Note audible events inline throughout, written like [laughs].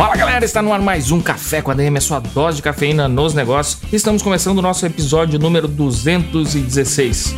Fala galera, está no ar mais um Café com a DM, a sua dose de cafeína nos negócios. Estamos começando o nosso episódio número 216.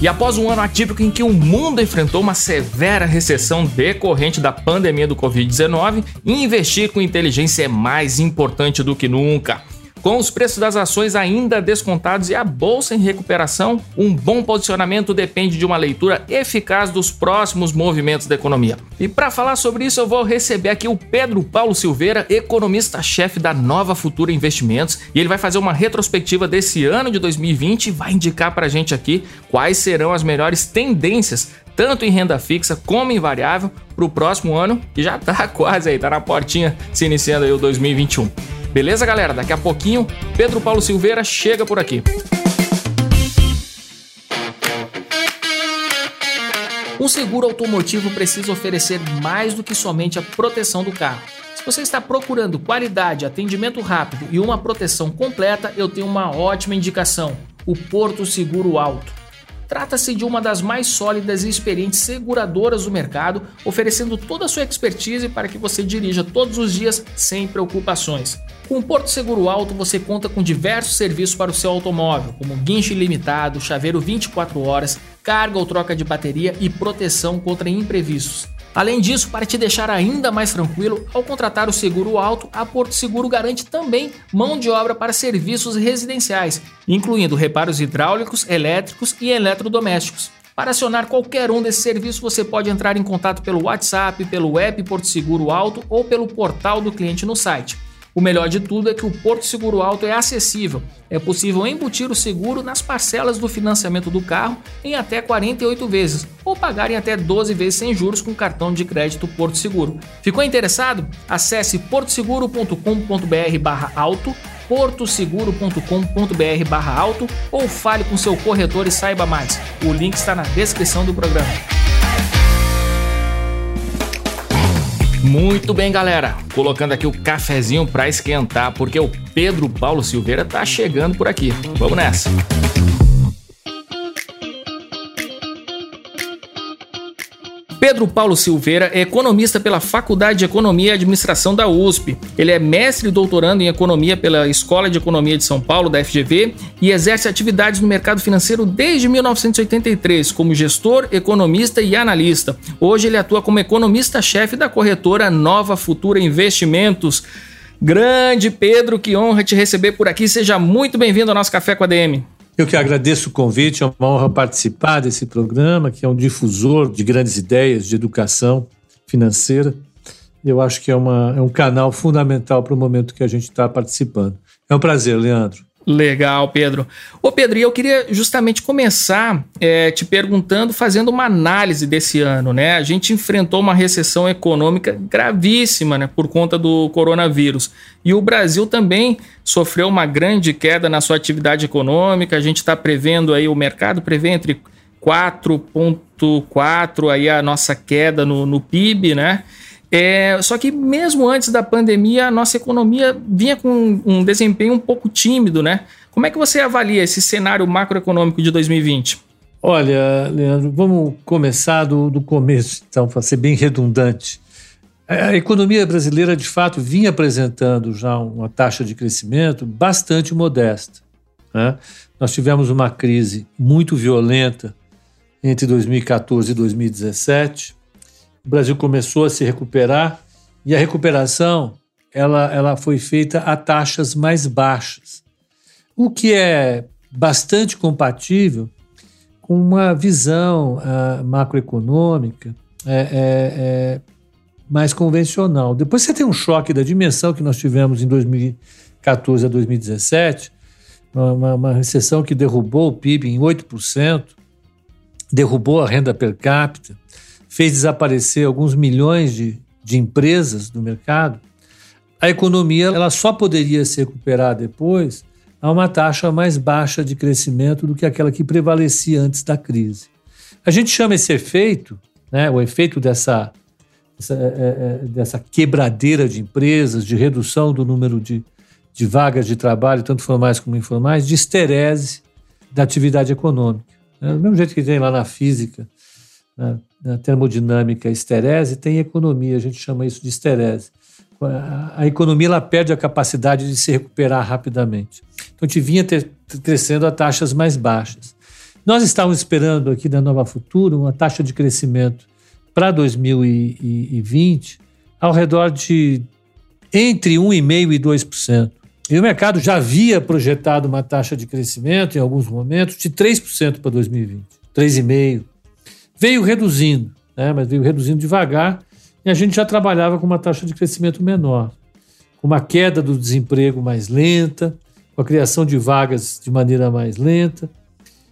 E após um ano atípico em que o mundo enfrentou uma severa recessão decorrente da pandemia do Covid-19, investir com inteligência é mais importante do que nunca. Com os preços das ações ainda descontados e a bolsa em recuperação, um bom posicionamento depende de uma leitura eficaz dos próximos movimentos da economia. E para falar sobre isso, eu vou receber aqui o Pedro Paulo Silveira, economista-chefe da Nova Futura Investimentos, e ele vai fazer uma retrospectiva desse ano de 2020 e vai indicar para a gente aqui quais serão as melhores tendências tanto em renda fixa como em variável para o próximo ano, que já está [laughs] quase aí, está na portinha se iniciando aí o 2021. Beleza, galera? Daqui a pouquinho, Pedro Paulo Silveira chega por aqui. Um seguro automotivo precisa oferecer mais do que somente a proteção do carro. Se você está procurando qualidade, atendimento rápido e uma proteção completa, eu tenho uma ótima indicação: o Porto Seguro Alto. Trata-se de uma das mais sólidas e experientes seguradoras do mercado, oferecendo toda a sua expertise para que você dirija todos os dias sem preocupações. Com o Porto Seguro Alto você conta com diversos serviços para o seu automóvel, como guincho ilimitado, chaveiro 24 horas, carga ou troca de bateria e proteção contra imprevistos. Além disso, para te deixar ainda mais tranquilo, ao contratar o seguro alto, a Porto Seguro garante também mão de obra para serviços residenciais, incluindo reparos hidráulicos, elétricos e eletrodomésticos. Para acionar qualquer um desses serviços, você pode entrar em contato pelo WhatsApp, pelo app Porto Seguro Alto ou pelo portal do cliente no site. O melhor de tudo é que o Porto Seguro Alto é acessível. É possível embutir o seguro nas parcelas do financiamento do carro em até 48 vezes ou pagar em até 12 vezes sem juros com cartão de crédito Porto Seguro. Ficou interessado? Acesse portoseguro.com.br/auto portoseguro.com.br barra alto ou fale com seu corretor e saiba mais. O link está na descrição do programa. Muito bem, galera. Colocando aqui o cafezinho para esquentar, porque o Pedro Paulo Silveira tá chegando por aqui. Vamos nessa. Pedro Paulo Silveira é economista pela Faculdade de Economia e Administração da USP. Ele é mestre e doutorando em economia pela Escola de Economia de São Paulo, da FGV, e exerce atividades no mercado financeiro desde 1983 como gestor, economista e analista. Hoje ele atua como economista-chefe da corretora Nova Futura Investimentos. Grande Pedro, que honra te receber por aqui. Seja muito bem-vindo ao nosso Café com a DM. Eu que agradeço o convite, é uma honra participar desse programa, que é um difusor de grandes ideias de educação financeira. Eu acho que é, uma, é um canal fundamental para o momento que a gente está participando. É um prazer, Leandro. Legal, Pedro. Ô, Pedro, e eu queria justamente começar é, te perguntando, fazendo uma análise desse ano, né? A gente enfrentou uma recessão econômica gravíssima, né, por conta do coronavírus. E o Brasil também sofreu uma grande queda na sua atividade econômica. A gente está prevendo aí, o mercado prevê entre 4,4 aí a nossa queda no, no PIB, né? É, só que mesmo antes da pandemia, a nossa economia vinha com um desempenho um pouco tímido, né? Como é que você avalia esse cenário macroeconômico de 2020? Olha, Leandro, vamos começar do, do começo, então, para ser bem redundante. A economia brasileira, de fato, vinha apresentando já uma taxa de crescimento bastante modesta. Né? Nós tivemos uma crise muito violenta entre 2014 e 2017 o Brasil começou a se recuperar e a recuperação ela, ela foi feita a taxas mais baixas, o que é bastante compatível com uma visão uh, macroeconômica é, é, é, mais convencional. Depois você tem um choque da dimensão que nós tivemos em 2014 a 2017, uma, uma recessão que derrubou o PIB em 8%, derrubou a renda per capita, fez desaparecer alguns milhões de, de empresas do mercado. a economia ela só poderia se recuperar depois a uma taxa mais baixa de crescimento do que aquela que prevalecia antes da crise. A gente chama esse efeito, né, o efeito dessa, dessa, é, é, dessa quebradeira de empresas, de redução do número de, de vagas de trabalho, tanto formais como informais, de esterese da atividade econômica. Né? Do mesmo jeito que tem lá na física, na, na termodinâmica, esterese, tem economia, a gente chama isso de esterese. A, economia ela perde a capacidade de se recuperar rapidamente. Então, a gente vinha ter, crescendo a taxas mais baixas. Nós estávamos esperando aqui na Nova Futura uma taxa de crescimento para 2020 ao redor de entre 1,5% e 2%. E o mercado já havia projetado uma taxa de crescimento, em alguns momentos, de 3% para 2020, 3,5%. Veio reduzindo, né, mas veio reduzindo devagar, e a gente já trabalhava com uma taxa de crescimento menor, com uma queda do desemprego mais lenta, com a criação de vagas de maneira mais lenta.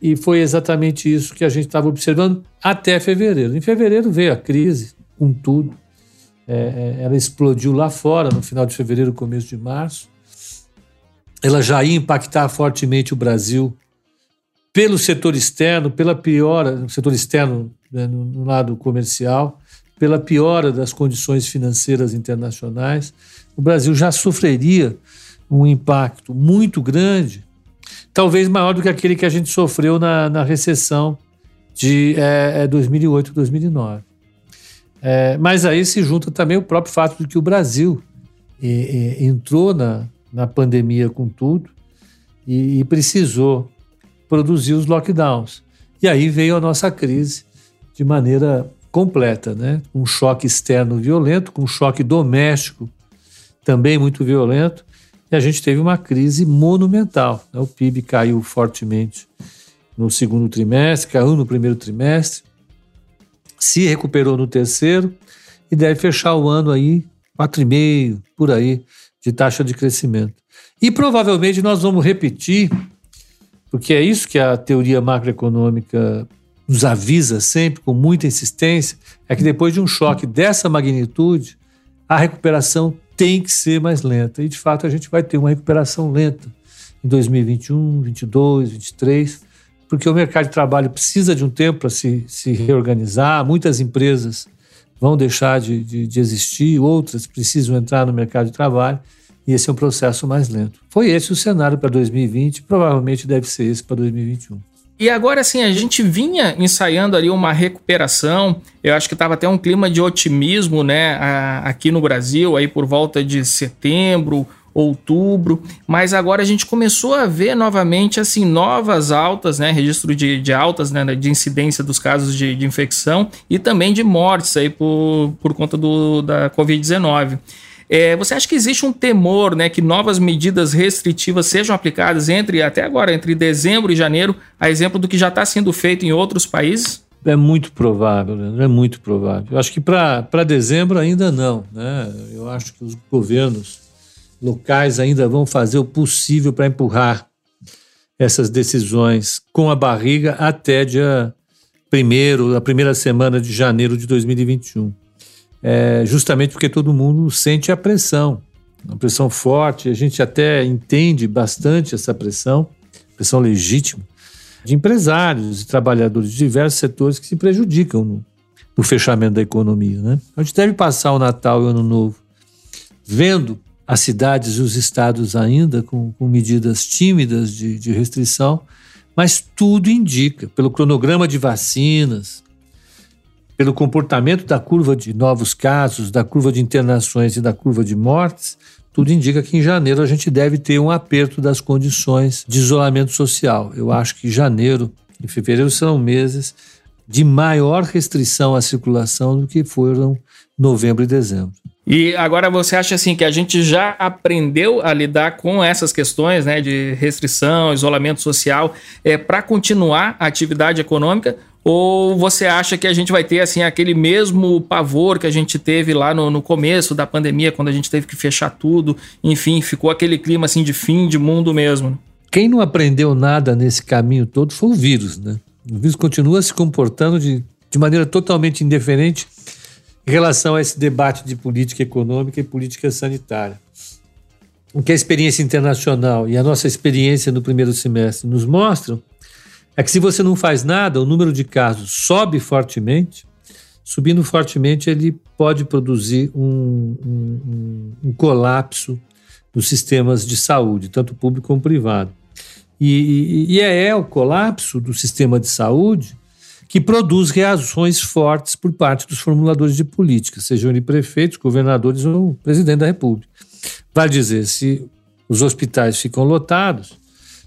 E foi exatamente isso que a gente estava observando até fevereiro. Em fevereiro veio a crise, com tudo. É, é, ela explodiu lá fora, no final de fevereiro, começo de março. Ela já ia impactar fortemente o Brasil pelo setor externo, pela piora, no setor externo, né, no, no lado comercial, pela piora das condições financeiras internacionais. O Brasil já sofreria um impacto muito grande talvez maior do que aquele que a gente sofreu na, na recessão de é, 2008, 2009. É, mas aí se junta também o próprio fato de que o Brasil entrou na, na pandemia com tudo e, e precisou produzir os lockdowns. E aí veio a nossa crise de maneira completa, né? Um choque externo violento, com um choque doméstico também muito violento, e a gente teve uma crise monumental. Né? O PIB caiu fortemente no segundo trimestre, caiu no primeiro trimestre, se recuperou no terceiro e deve fechar o ano aí 4,5% por aí de taxa de crescimento. E provavelmente nós vamos repetir, porque é isso que a teoria macroeconômica nos avisa sempre com muita insistência, é que depois de um choque dessa magnitude, a recuperação tem que ser mais lenta. E, de fato, a gente vai ter uma recuperação lenta em 2021, 2022, 2023, porque o mercado de trabalho precisa de um tempo para se, se reorganizar. Muitas empresas vão deixar de, de, de existir, outras precisam entrar no mercado de trabalho e esse é um processo mais lento. Foi esse o cenário para 2020, provavelmente deve ser esse para 2021. E agora, assim, a gente vinha ensaiando ali uma recuperação. Eu acho que estava até um clima de otimismo, né, aqui no Brasil, aí por volta de setembro, outubro, mas agora a gente começou a ver novamente assim novas altas, né, registro de, de altas, né, de incidência dos casos de, de infecção e também de mortes aí por, por conta do, da Covid-19. É, você acha que existe um temor né, que novas medidas restritivas sejam aplicadas entre até agora, entre dezembro e janeiro, a exemplo do que já está sendo feito em outros países? É muito provável, Leandro, é muito provável. Eu acho que para dezembro ainda não. Né? Eu acho que os governos locais ainda vão fazer o possível para empurrar essas decisões com a barriga até dia primeiro, a primeira semana de janeiro de 2021 é, justamente porque todo mundo sente a pressão, uma pressão forte. A gente até entende bastante essa pressão, pressão legítima, de empresários e trabalhadores de diversos setores que se prejudicam no, no fechamento da economia. Né? A gente deve passar o Natal e o Ano Novo vendo as cidades e os estados ainda com, com medidas tímidas de, de restrição, mas tudo indica, pelo cronograma de vacinas, pelo comportamento da curva de novos casos, da curva de internações e da curva de mortes, tudo indica que em janeiro a gente deve ter um aperto das condições de isolamento social. Eu acho que janeiro e fevereiro serão meses de maior restrição à circulação do que foram novembro e dezembro. E agora você acha assim que a gente já aprendeu a lidar com essas questões, né, de restrição, isolamento social, é para continuar a atividade econômica? Ou você acha que a gente vai ter assim aquele mesmo pavor que a gente teve lá no, no começo da pandemia, quando a gente teve que fechar tudo, enfim, ficou aquele clima assim de fim de mundo mesmo? Quem não aprendeu nada nesse caminho todo foi o vírus, né? O vírus continua se comportando de, de maneira totalmente indiferente em relação a esse debate de política econômica e política sanitária. o que a experiência internacional e a nossa experiência no primeiro semestre nos mostram é que se você não faz nada, o número de casos sobe fortemente. Subindo fortemente, ele pode produzir um, um, um colapso dos sistemas de saúde, tanto público como privado. E, e, e é, é o colapso do sistema de saúde que produz reações fortes por parte dos formuladores de política, sejam eles prefeitos, governadores ou presidente da República. Vale dizer, se os hospitais ficam lotados,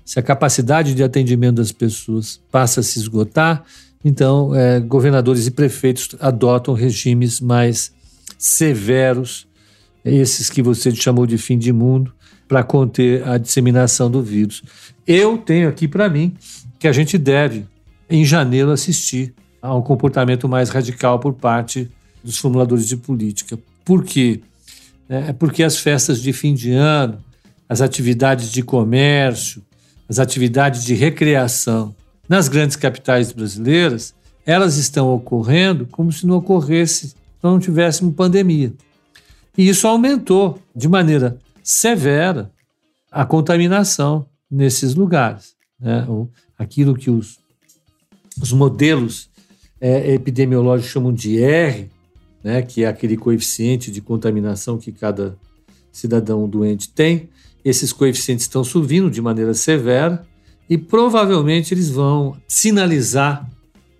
se a capacidade de atendimento das pessoas passa a se esgotar, então é, governadores e prefeitos adotam regimes mais severos, esses que você chamou de fim de mundo, para conter a disseminação do vírus. Eu tenho aqui para mim que a gente deve em janeiro assistir a um comportamento mais radical por parte dos formuladores de política. Por quê? É porque as festas de fim de ano, as atividades de comércio, as atividades de recreação nas grandes capitais brasileiras, elas estão ocorrendo como se não ocorresse, se não tivéssemos pandemia. E isso aumentou de maneira severa a contaminação nesses lugares. Né? Aquilo que os os modelos é, epidemiológicos chamam de R, né, que é aquele coeficiente de contaminação que cada cidadão doente tem. Esses coeficientes estão subindo de maneira severa e provavelmente eles vão sinalizar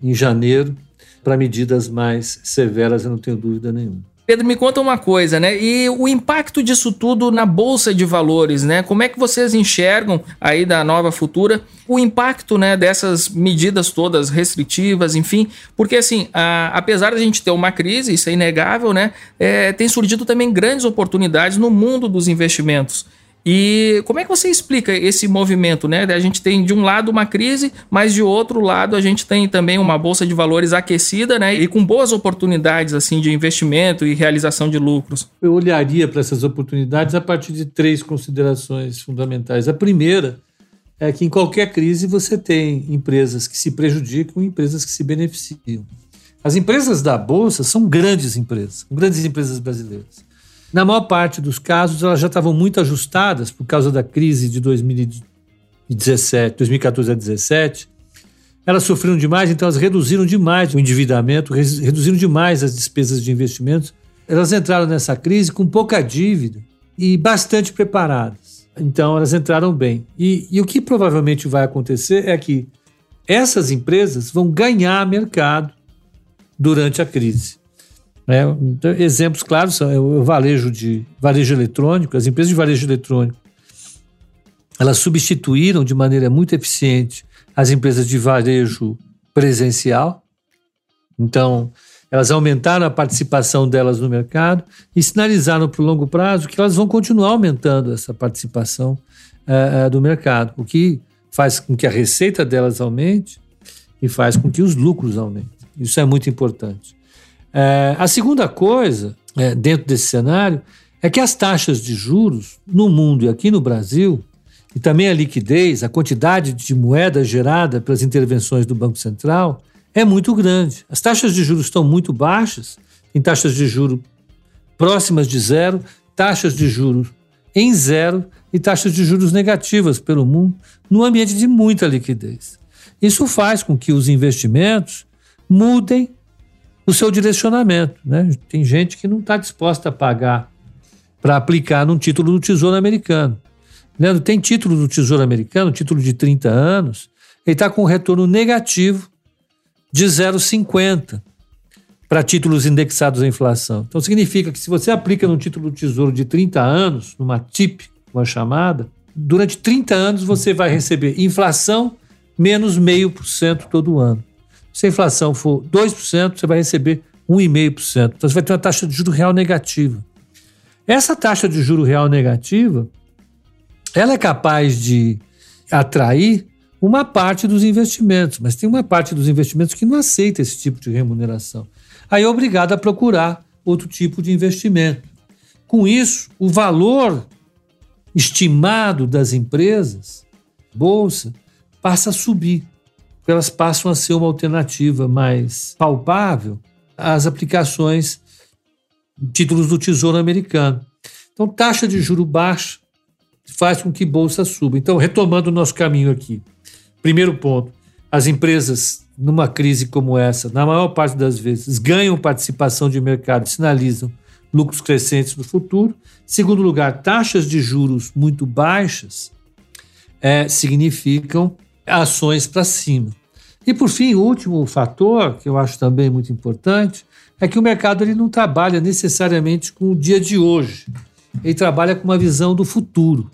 em janeiro para medidas mais severas, eu não tenho dúvida nenhuma. Pedro, me conta uma coisa, né? E o impacto disso tudo na bolsa de valores, né? Como é que vocês enxergam aí da nova futura o impacto, né, dessas medidas todas restritivas, enfim? Porque assim, a, apesar de a gente ter uma crise, isso é inegável, né? É, tem surgido também grandes oportunidades no mundo dos investimentos. E como é que você explica esse movimento, né? A gente tem de um lado uma crise, mas de outro lado a gente tem também uma bolsa de valores aquecida, né? E com boas oportunidades assim de investimento e realização de lucros. Eu olharia para essas oportunidades a partir de três considerações fundamentais. A primeira é que em qualquer crise você tem empresas que se prejudicam e empresas que se beneficiam. As empresas da bolsa são grandes empresas, grandes empresas brasileiras. Na maior parte dos casos, elas já estavam muito ajustadas por causa da crise de 2017, 2014 a 2017. Elas sofreram demais, então elas reduziram demais o endividamento, reduziram demais as despesas de investimentos. Elas entraram nessa crise com pouca dívida e bastante preparadas. Então elas entraram bem. E, e o que provavelmente vai acontecer é que essas empresas vão ganhar mercado durante a crise. Né? Então, exemplos claros são o varejo de varejo eletrônico, as empresas de varejo eletrônico, elas substituíram de maneira muito eficiente as empresas de varejo presencial. Então, elas aumentaram a participação delas no mercado e sinalizaram para o longo prazo que elas vão continuar aumentando essa participação uh, do mercado, o que faz com que a receita delas aumente e faz com que os lucros aumentem. Isso é muito importante. É, a segunda coisa, é, dentro desse cenário, é que as taxas de juros no mundo e aqui no Brasil, e também a liquidez, a quantidade de moeda gerada pelas intervenções do Banco Central, é muito grande. As taxas de juros estão muito baixas, tem taxas de juros próximas de zero, taxas de juros em zero e taxas de juros negativas pelo mundo, num ambiente de muita liquidez. Isso faz com que os investimentos mudem o seu direcionamento. Né? Tem gente que não está disposta a pagar para aplicar num título do Tesouro Americano. Leandro, tem título do Tesouro Americano, título de 30 anos, ele está com um retorno negativo de 0,50 para títulos indexados à inflação. Então significa que se você aplica num título do Tesouro de 30 anos, numa TIP, uma chamada, durante 30 anos você vai receber inflação menos meio por cento todo ano. Se a inflação for 2%, você vai receber 1,5%. Então você vai ter uma taxa de juro real negativa. Essa taxa de juro real negativa, ela é capaz de atrair uma parte dos investimentos, mas tem uma parte dos investimentos que não aceita esse tipo de remuneração. Aí é obrigado a procurar outro tipo de investimento. Com isso, o valor estimado das empresas, bolsa, passa a subir elas passam a ser uma alternativa mais palpável às aplicações títulos do Tesouro Americano. Então, taxa de juro baixa faz com que bolsa suba. Então, retomando o nosso caminho aqui. Primeiro ponto, as empresas numa crise como essa, na maior parte das vezes, ganham participação de mercado, sinalizam lucros crescentes no futuro. Segundo lugar, taxas de juros muito baixas é, significam ações para cima. E por fim, o último fator, que eu acho também muito importante, é que o mercado ele não trabalha necessariamente com o dia de hoje. Ele trabalha com uma visão do futuro.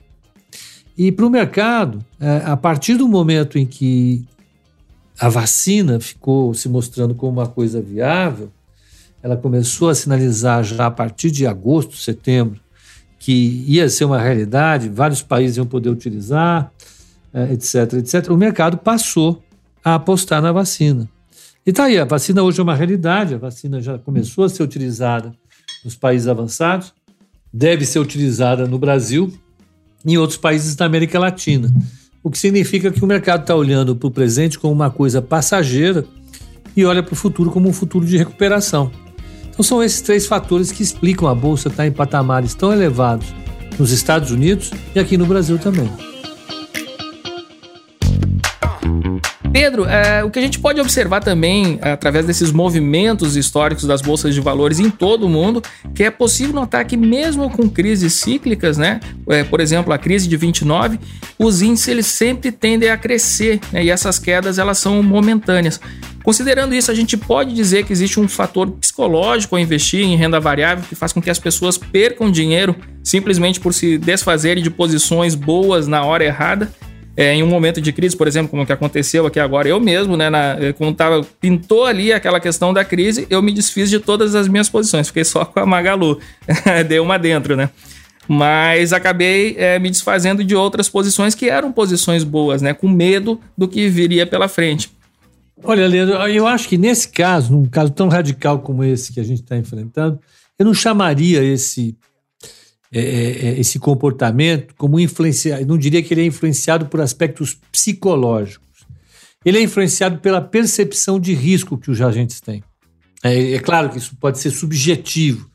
E para o mercado, é, a partir do momento em que a vacina ficou se mostrando como uma coisa viável, ela começou a sinalizar já a partir de agosto, setembro, que ia ser uma realidade, vários países iam poder utilizar, etc, etc. O mercado passou a apostar na vacina. E tá aí, a vacina hoje é uma realidade, a vacina já começou a ser utilizada nos países avançados, deve ser utilizada no Brasil e em outros países da América Latina. O que significa que o mercado está olhando para o presente como uma coisa passageira e olha para o futuro como um futuro de recuperação. Então são esses três fatores que explicam a bolsa estar tá em patamares tão elevados nos Estados Unidos e aqui no Brasil também. Pedro, é, o que a gente pode observar também, através desses movimentos históricos das bolsas de valores em todo o mundo, que é possível notar que mesmo com crises cíclicas, né, é, por exemplo, a crise de 29, os índices eles sempre tendem a crescer, né, e essas quedas elas são momentâneas. Considerando isso, a gente pode dizer que existe um fator psicológico ao investir em renda variável que faz com que as pessoas percam dinheiro simplesmente por se desfazerem de posições boas na hora errada é, em um momento de crise, por exemplo, como que aconteceu aqui agora, eu mesmo, né, na, quando tava, pintou ali aquela questão da crise, eu me desfiz de todas as minhas posições, fiquei só com a Magalu, [laughs] dei uma dentro, né? Mas acabei é, me desfazendo de outras posições que eram posições boas, né? Com medo do que viria pela frente. Olha, Leandro, eu acho que nesse caso, num caso tão radical como esse que a gente está enfrentando, eu não chamaria esse esse comportamento como influenciado, não diria que ele é influenciado por aspectos psicológicos. Ele é influenciado pela percepção de risco que os agentes têm. É, é claro que isso pode ser subjetivo,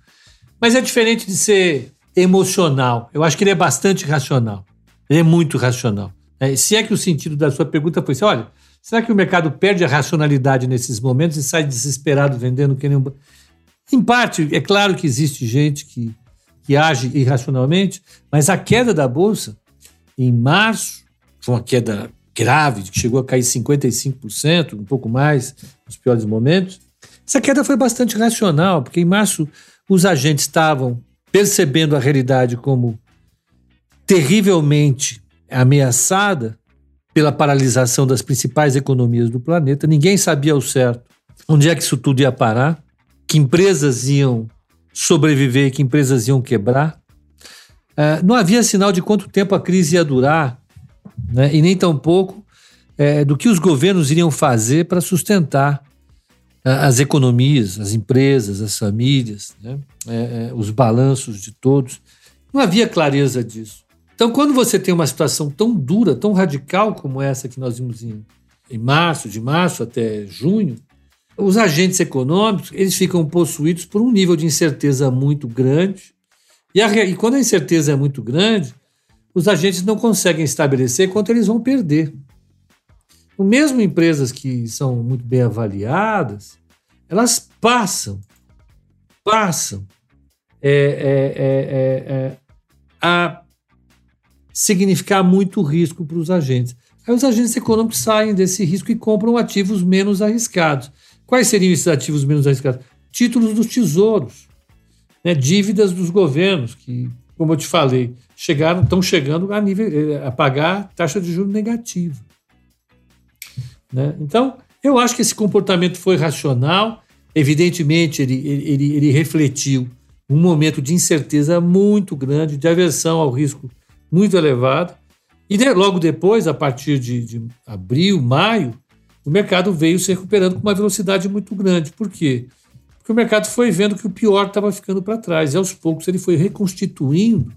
mas é diferente de ser emocional. Eu acho que ele é bastante racional. Ele é muito racional. É, se é que o sentido da sua pergunta foi assim, olha, será que o mercado perde a racionalidade nesses momentos e sai desesperado vendendo que nem um... Em parte, é claro que existe gente que que age irracionalmente, mas a queda da bolsa em março foi uma queda grave, que chegou a cair 55%, um pouco mais nos piores momentos. Essa queda foi bastante racional, porque em março os agentes estavam percebendo a realidade como terrivelmente ameaçada pela paralisação das principais economias do planeta. Ninguém sabia ao certo onde é que isso tudo ia parar, que empresas iam sobreviver, que empresas iam quebrar. É, não havia sinal de quanto tempo a crise ia durar, né? e nem tampouco é, do que os governos iriam fazer para sustentar é, as economias, as empresas, as famílias, né? É, é, os balanços de todos. Não havia clareza disso. Então, quando você tem uma situação tão dura, tão radical como essa que nós vimos em, em março, de março até junho, os agentes econômicos eles ficam possuídos por um nível de incerteza muito grande. E, a, e quando a incerteza é muito grande, os agentes não conseguem estabelecer quanto eles vão perder. O mesmo empresas que são muito bem avaliadas, elas passam, passam é, é, é, é, é a significar muito risco para os agentes. Aí os agentes econômicos saem desse risco e compram ativos menos arriscados. Quais seriam esses ativos menos arriscados? Títulos dos tesouros, né? dívidas dos governos, que, como eu te falei, chegaram, estão chegando a, nível, eh, a pagar taxa de juros negativa. Né? Então, eu acho que esse comportamento foi racional. Evidentemente, ele, ele, ele refletiu um momento de incerteza muito grande, de aversão ao risco muito elevado. E de, logo depois, a partir de, de abril, maio, o mercado veio se recuperando com uma velocidade muito grande. Por quê? Porque o mercado foi vendo que o pior estava ficando para trás. E aos poucos ele foi reconstituindo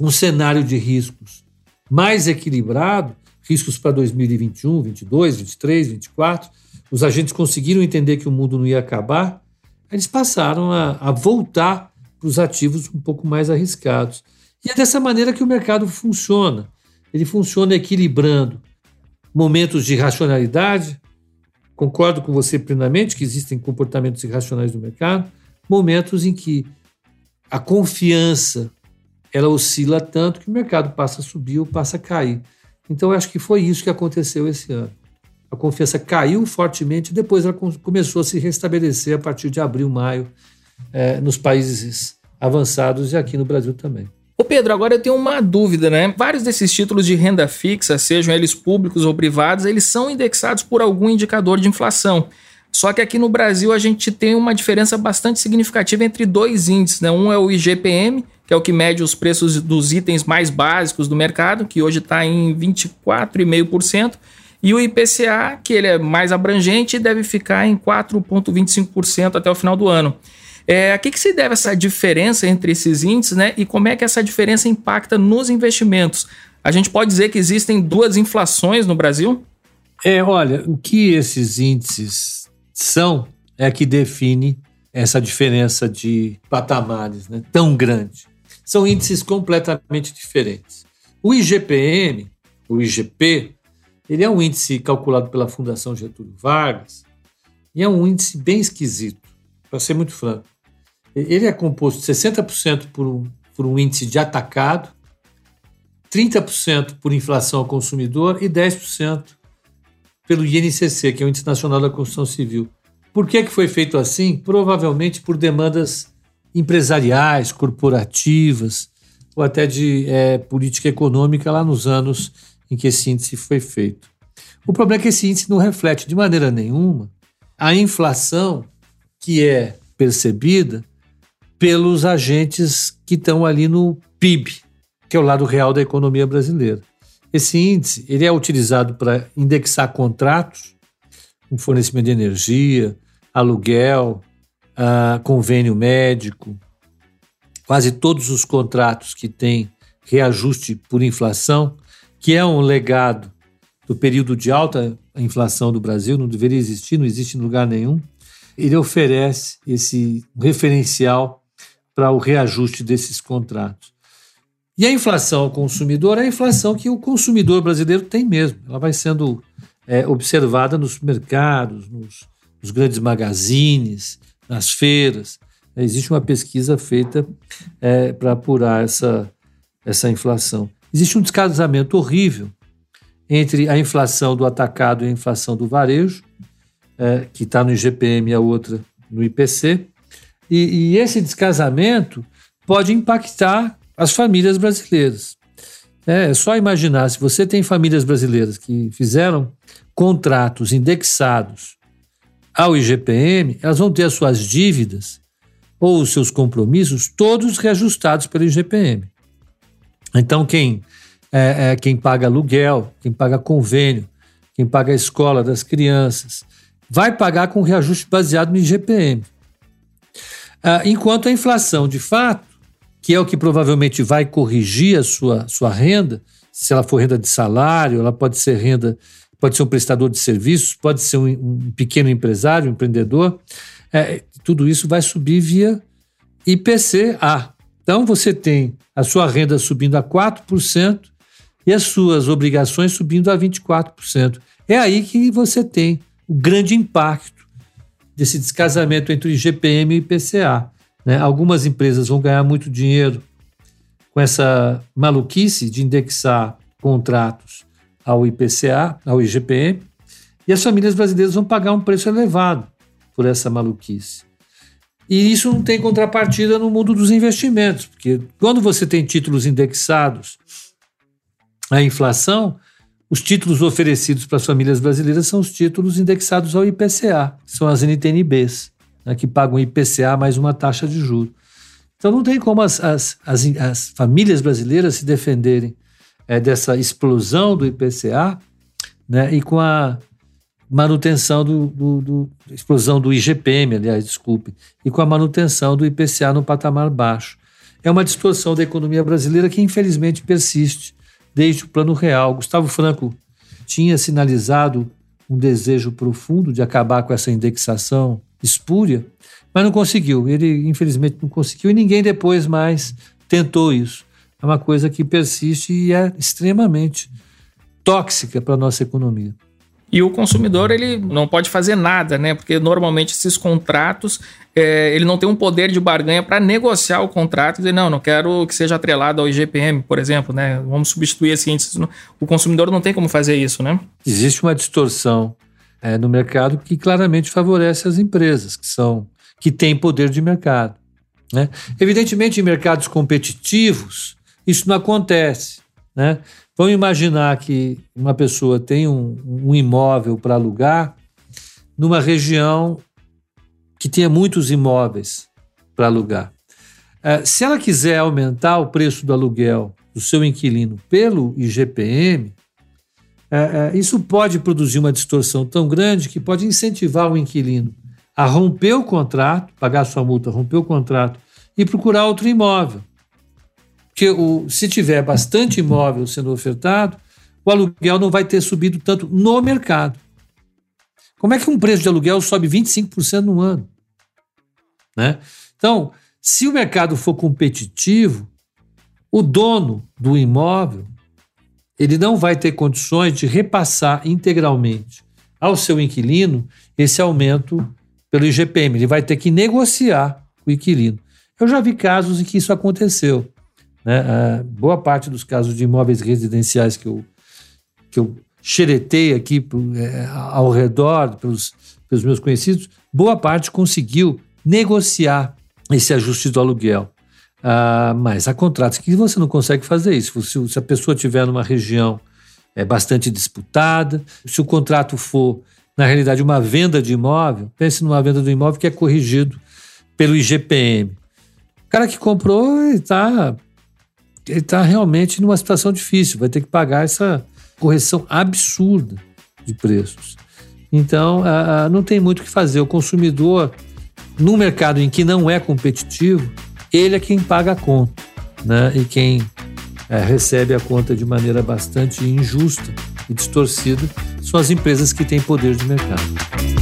um cenário de riscos mais equilibrado riscos para 2021, 22, 23, 24. Os agentes conseguiram entender que o mundo não ia acabar. Eles passaram a, a voltar para os ativos um pouco mais arriscados. E é dessa maneira que o mercado funciona. Ele funciona equilibrando momentos de racionalidade. Concordo com você plenamente que existem comportamentos irracionais no mercado, momentos em que a confiança ela oscila tanto que o mercado passa a subir ou passa a cair. Então, eu acho que foi isso que aconteceu esse ano. A confiança caiu fortemente, depois ela começou a se restabelecer a partir de abril, maio, é, nos países avançados e aqui no Brasil também. Ô Pedro, agora eu tenho uma dúvida, né? Vários desses títulos de renda fixa, sejam eles públicos ou privados, eles são indexados por algum indicador de inflação. Só que aqui no Brasil a gente tem uma diferença bastante significativa entre dois índices, né? Um é o IGPM, que é o que mede os preços dos itens mais básicos do mercado, que hoje está em 24,5%, e o IPCA, que ele é mais abrangente e deve ficar em 4,25% até o final do ano. É, a que, que se deve essa diferença entre esses índices, né? E como é que essa diferença impacta nos investimentos? A gente pode dizer que existem duas inflações no Brasil? É, olha, o que esses índices são é que define essa diferença de patamares né, tão grande. São índices completamente diferentes. O IGPM, o IGP, ele é um índice calculado pela Fundação Getúlio Vargas e é um índice bem esquisito, para ser muito franco. Ele é composto 60% por um, por um índice de atacado, 30% por inflação ao consumidor e 10% pelo INCC, que é o Índice Nacional da Construção Civil. Por que, que foi feito assim? Provavelmente por demandas empresariais, corporativas, ou até de é, política econômica lá nos anos em que esse índice foi feito. O problema é que esse índice não reflete de maneira nenhuma a inflação que é percebida pelos agentes que estão ali no PIB, que é o lado real da economia brasileira. Esse índice ele é utilizado para indexar contratos, com fornecimento de energia, aluguel, uh, convênio médico, quase todos os contratos que têm reajuste por inflação, que é um legado do período de alta inflação do Brasil, não deveria existir, não existe em lugar nenhum. Ele oferece esse referencial para o reajuste desses contratos. E a inflação ao consumidor é a inflação que o consumidor brasileiro tem mesmo. Ela vai sendo é, observada nos mercados, nos, nos, grandes magazines, nas feiras. Existe uma pesquisa feita é, para apurar essa, essa inflação. Existe um descasamento horrível entre a inflação do atacado e a inflação do varejo, é, que está no IGPM e a outra no IPC, e, e esse descasamento pode impactar as famílias brasileiras. É, é só imaginar, se você tem famílias brasileiras que fizeram contratos indexados ao IGPM, elas vão ter as suas dívidas ou os seus compromissos todos reajustados pelo IGPM. Então, quem, é, é, quem paga aluguel, quem paga convênio, quem paga a escola das crianças, vai pagar com reajuste baseado no IGPM. Ah, enquanto a inflação, de fato, que é o que provavelmente vai corrigir a sua, sua renda, se ela for renda de salário, ela pode ser renda, pode ser um prestador de serviços, pode ser um, um pequeno empresário, um empreendedor, é, tudo isso vai subir via IPCA. Então você tem a sua renda subindo a 4% e as suas obrigações subindo a 24%. É aí que você tem o grande impacto desse descasamento entre o IGPM e o IPCA. Né? Algumas empresas vão ganhar muito dinheiro com essa maluquice de indexar contratos ao IPCA, ao IGPM, e as famílias brasileiras vão pagar um preço elevado por essa maluquice. E isso não tem contrapartida no mundo dos investimentos, porque quando você tem títulos indexados à inflação, os títulos oferecidos para as famílias brasileiras são os títulos indexados ao IPCA, que são as NTNBs, né, que pagam IPCA mais uma taxa de juros. Então não tem como as, as, as, as famílias brasileiras se defenderem é, dessa explosão do IPCA né, e com a manutenção do, do, do, explosão do IGPM, aliás, desculpe, e com a manutenção do IPCA no patamar baixo. É uma distorção da economia brasileira que infelizmente persiste desde o Plano Real. Gustavo Franco tinha sinalizado um desejo profundo de acabar com essa indexação espúria, mas não conseguiu. Ele, infelizmente, não conseguiu e ninguém depois mais tentou isso. é uma coisa que persiste e é extremamente tóxica para a nossa economia. E o consumidor ele não pode fazer nada, né? Porque normalmente esses contratos é, ele não tem um poder de barganha para negociar o contrato e dizer, não, não quero que seja atrelado ao IGPM, por exemplo, né? Vamos substituir índice. O consumidor não tem como fazer isso, né? Existe uma distorção é, no mercado que claramente favorece as empresas que são que têm poder de mercado. Né? Evidentemente, em mercados competitivos, isso não acontece. Né? Vamos imaginar que uma pessoa tem um, um imóvel para alugar numa região que tenha muitos imóveis para alugar. É, se ela quiser aumentar o preço do aluguel do seu inquilino pelo IGPM, é, é, isso pode produzir uma distorção tão grande que pode incentivar o inquilino a romper o contrato, pagar sua multa, romper o contrato e procurar outro imóvel. Porque o, se tiver bastante imóvel sendo ofertado, o aluguel não vai ter subido tanto no mercado. Como é que um preço de aluguel sobe 25% no ano? Né? Então, se o mercado for competitivo, o dono do imóvel ele não vai ter condições de repassar integralmente ao seu inquilino esse aumento pelo IGPM. Ele vai ter que negociar com o inquilino. Eu já vi casos em que isso aconteceu. Né? boa parte dos casos de imóveis residenciais que eu, que eu xeretei aqui é, ao redor, pelos, pelos meus conhecidos, boa parte conseguiu negociar esse ajuste do aluguel. Ah, mas há contratos que você não consegue fazer isso. Se, se a pessoa estiver numa região é, bastante disputada, se o contrato for, na realidade, uma venda de imóvel, pense numa venda do imóvel que é corrigido pelo IGPM. O cara que comprou está ele está realmente numa situação difícil, vai ter que pagar essa correção absurda de preços. Então, não tem muito o que fazer. O consumidor, num mercado em que não é competitivo, ele é quem paga a conta. Né? E quem é, recebe a conta de maneira bastante injusta e distorcida são as empresas que têm poder de mercado.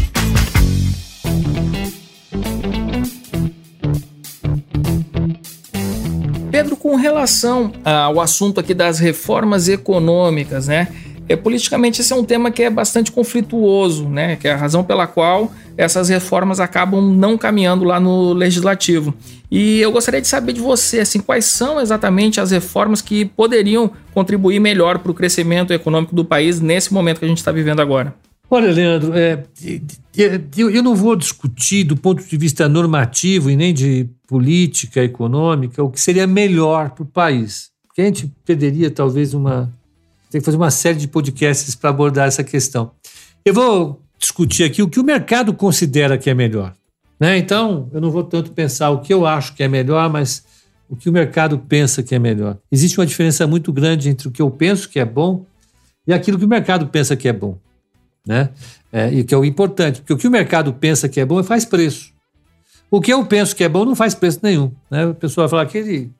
Com relação ao assunto aqui das reformas econômicas, né? É, politicamente esse é um tema que é bastante conflituoso, né? Que é a razão pela qual essas reformas acabam não caminhando lá no legislativo. E eu gostaria de saber de você, assim, quais são exatamente as reformas que poderiam contribuir melhor para o crescimento econômico do país nesse momento que a gente está vivendo agora. Olha, Leandro, é, eu não vou discutir do ponto de vista normativo e nem de política econômica o que seria melhor para o país. Porque a gente perderia talvez uma. Tem que fazer uma série de podcasts para abordar essa questão. Eu vou discutir aqui o que o mercado considera que é melhor. Né? Então, eu não vou tanto pensar o que eu acho que é melhor, mas o que o mercado pensa que é melhor. Existe uma diferença muito grande entre o que eu penso que é bom e aquilo que o mercado pensa que é bom né? É, e que é o importante, porque o que o mercado pensa que é bom faz preço. O que eu penso que é bom não faz preço nenhum. Né? A pessoa vai falar, aquele,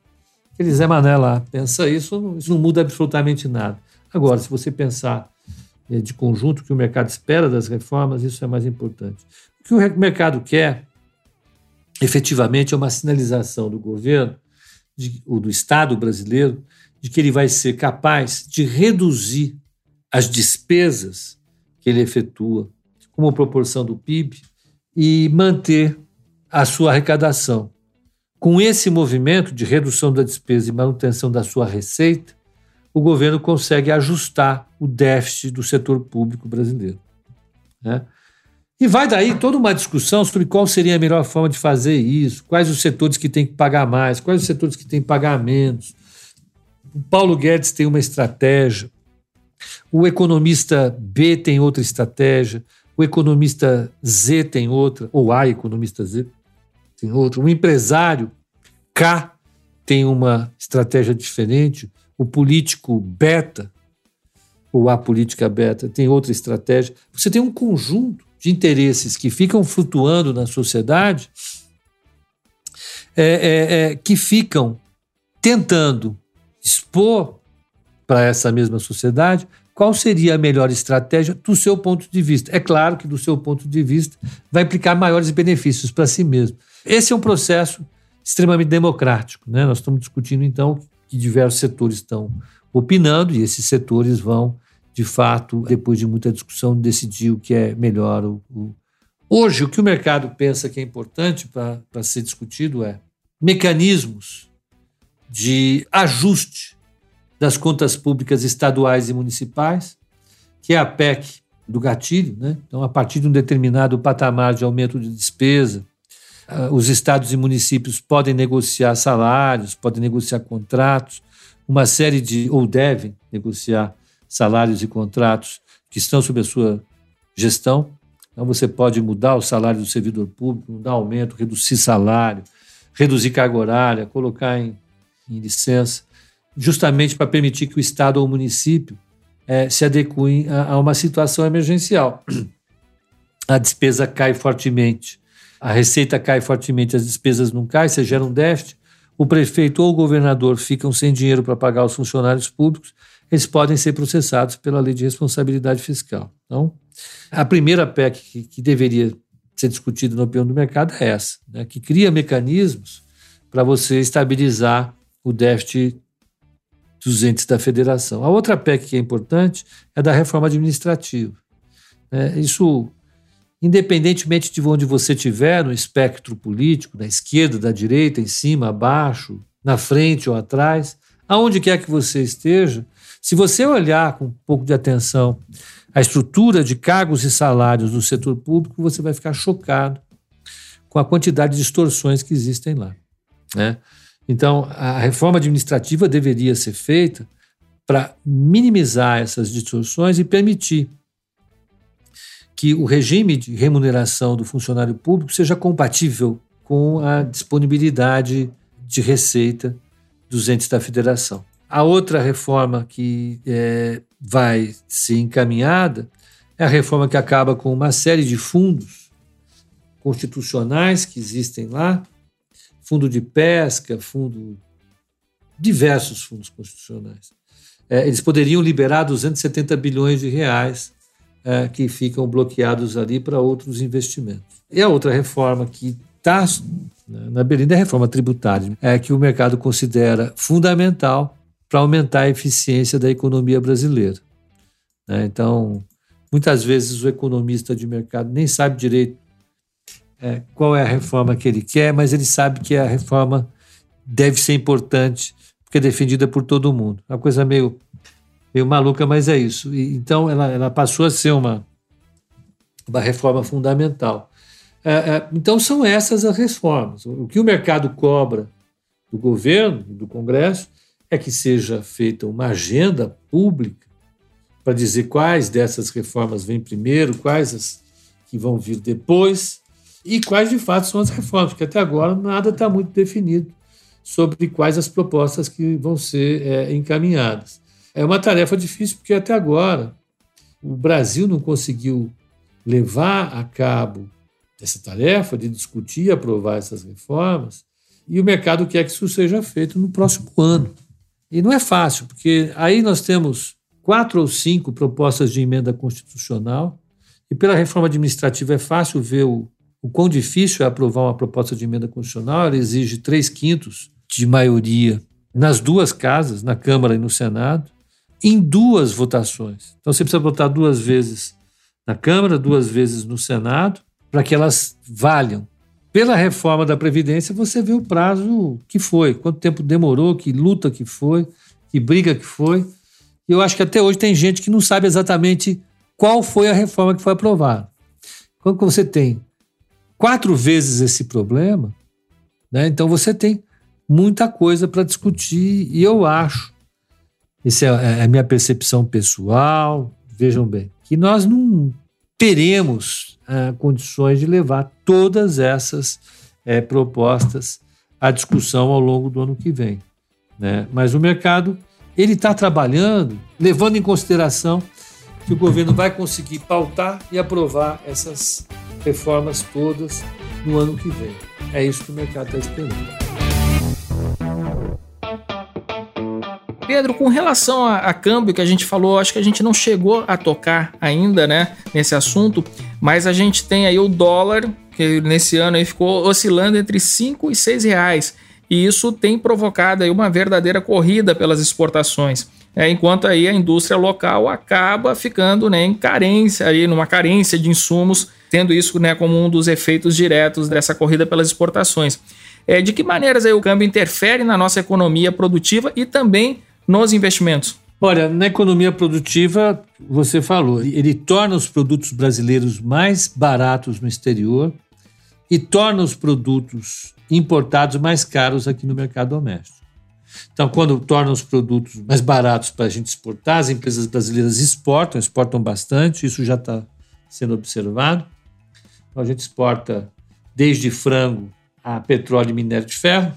aquele Zé Mané lá pensa isso, isso não muda absolutamente nada. Agora, se você pensar é, de conjunto que o mercado espera das reformas, isso é mais importante. O que o mercado quer, efetivamente, é uma sinalização do governo, de, ou do Estado brasileiro, de que ele vai ser capaz de reduzir as despesas que ele efetua como proporção do PIB e manter a sua arrecadação. Com esse movimento de redução da despesa e manutenção da sua receita, o governo consegue ajustar o déficit do setor público brasileiro. Né? E vai daí toda uma discussão sobre qual seria a melhor forma de fazer isso, quais os setores que têm que pagar mais, quais os setores que têm que pagar menos. O Paulo Guedes tem uma estratégia, o economista B tem outra estratégia, o economista Z tem outra, ou a economista Z tem outra, o empresário K tem uma estratégia diferente, o político beta, ou a política beta, tem outra estratégia. Você tem um conjunto de interesses que ficam flutuando na sociedade é, é, é, que ficam tentando expor para essa mesma sociedade, qual seria a melhor estratégia do seu ponto de vista? É claro que, do seu ponto de vista, vai implicar maiores benefícios para si mesmo. Esse é um processo extremamente democrático. Né? Nós estamos discutindo, então, que diversos setores estão opinando e esses setores vão, de fato, depois de muita discussão, decidir o que é melhor. O, o... Hoje, o que o mercado pensa que é importante para ser discutido é mecanismos de ajuste das contas públicas estaduais e municipais, que é a PEC do gatilho. Né? Então, a partir de um determinado patamar de aumento de despesa, os estados e municípios podem negociar salários, podem negociar contratos, uma série de, ou devem negociar salários e contratos que estão sob a sua gestão. Então, você pode mudar o salário do servidor público, dar aumento, reduzir salário, reduzir carga horária, colocar em, em licença, justamente para permitir que o Estado ou o município é, se adequem a, a uma situação emergencial. [clears throat] A despesa cai fortemente, a receita cai fortemente, as despesas não caem, você gera um déficit, o prefeito ou o governador ficam sem dinheiro para pagar os funcionários públicos, eles podem ser processados pela lei de responsabilidade fiscal. Então, a primeira PEC que, que deveria ser discutida na opinião do mercado é essa, né, que cria mecanismos para você estabilizar o déficit dos entes da federação. A outra PEC que é importante é da reforma administrativa. É, isso independentemente de onde você estiver no espectro político, da esquerda, da direita, em cima, abaixo, na frente ou atrás, aonde quer que você esteja, se você olhar com um pouco de atenção a estrutura de cargos e salários do setor público, você vai ficar chocado com a quantidade de distorções que existem lá. Né? Então, a reforma administrativa deveria ser feita para minimizar essas distorções e permitir que o regime de remuneração do funcionário público seja compatível com a disponibilidade de receita dos entes da federação. A outra reforma que é, vai ser encaminhada é a reforma que acaba com uma série de fundos constitucionais que existem lá, fundo de pesca, fundo diversos fundos constitucionais. É, eles poderiam liberar 270 bilhões de reais é, que ficam bloqueados ali para outros investimentos. E a outra reforma que está na Berlinda é a reforma tributária, é que o mercado considera fundamental para aumentar a eficiência da economia brasileira. Né? Então, muitas vezes o economista de mercado nem sabe direito é, qual é a reforma que ele quer, mas ele sabe que a reforma deve ser importante porque é defendida por todo mundo. Uma coisa meio meio maluca, mas é isso. E, então, ela, ela passou a ser uma, uma reforma fundamental. É, é, então, são essas as reformas. O que o mercado cobra do governo, do Congresso, é que seja feita uma agenda pública para dizer quais dessas reformas vêm primeiro, quais as que vão vir depois e quais de fato são as reformas, porque até agora nada está muito definido sobre quais as propostas que vão ser é, encaminhadas. É uma tarefa difícil porque até agora o Brasil não conseguiu levar a cabo essa tarefa de discutir e aprovar essas reformas e o mercado quer que isso seja feito no próximo ano. E não é fácil, porque aí nós temos quatro ou cinco propostas de emenda constitucional e pela reforma administrativa é fácil ver o, o quão difícil é aprovar uma proposta de emenda constitucional, ela exige três quintos de maioria nas duas casas, na Câmara e no Senado em duas votações. Então você precisa votar duas vezes na Câmara, duas vezes no Senado, para que elas valham. Pela reforma da Previdência, você vê o prazo que foi, quanto tempo demorou, que luta que foi, que briga que foi. E eu acho que até hoje tem gente que não sabe exatamente qual foi a reforma que foi aprovada. Quando você tem quatro vezes esse problema, né, então você tem muita coisa para discutir, e eu acho essa é, é a minha percepção pessoal. Vejam bem, que nós não teremos ah, condições de levar todas essas é, propostas à discussão ao longo do ano que vem. Né? Mas o mercado ele está trabalhando, levando em consideração que o governo vai conseguir pautar e aprovar essas reformas todas no ano que vem. É isso que o mercado está esperando. Pedro, com relação a, a, câmbio que a gente falou, acho que a gente não chegou a tocar ainda, né, nesse assunto, mas a gente tem aí o dólar, que nesse ano aí ficou oscilando entre 5 e 6 reais. e isso tem provocado aí uma verdadeira corrida pelas exportações. É, enquanto aí a indústria local acaba ficando né, em carência, aí, numa carência de insumos, tendo isso né, como um dos efeitos diretos dessa corrida pelas exportações. É, de que maneiras aí o câmbio interfere na nossa economia produtiva e também nos investimentos? Olha, na economia produtiva, você falou, ele torna os produtos brasileiros mais baratos no exterior e torna os produtos importados mais caros aqui no mercado doméstico. Então, quando torna os produtos mais baratos para a gente exportar, as empresas brasileiras exportam, exportam bastante, isso já está sendo observado. Então, a gente exporta desde frango a petróleo e minério de ferro,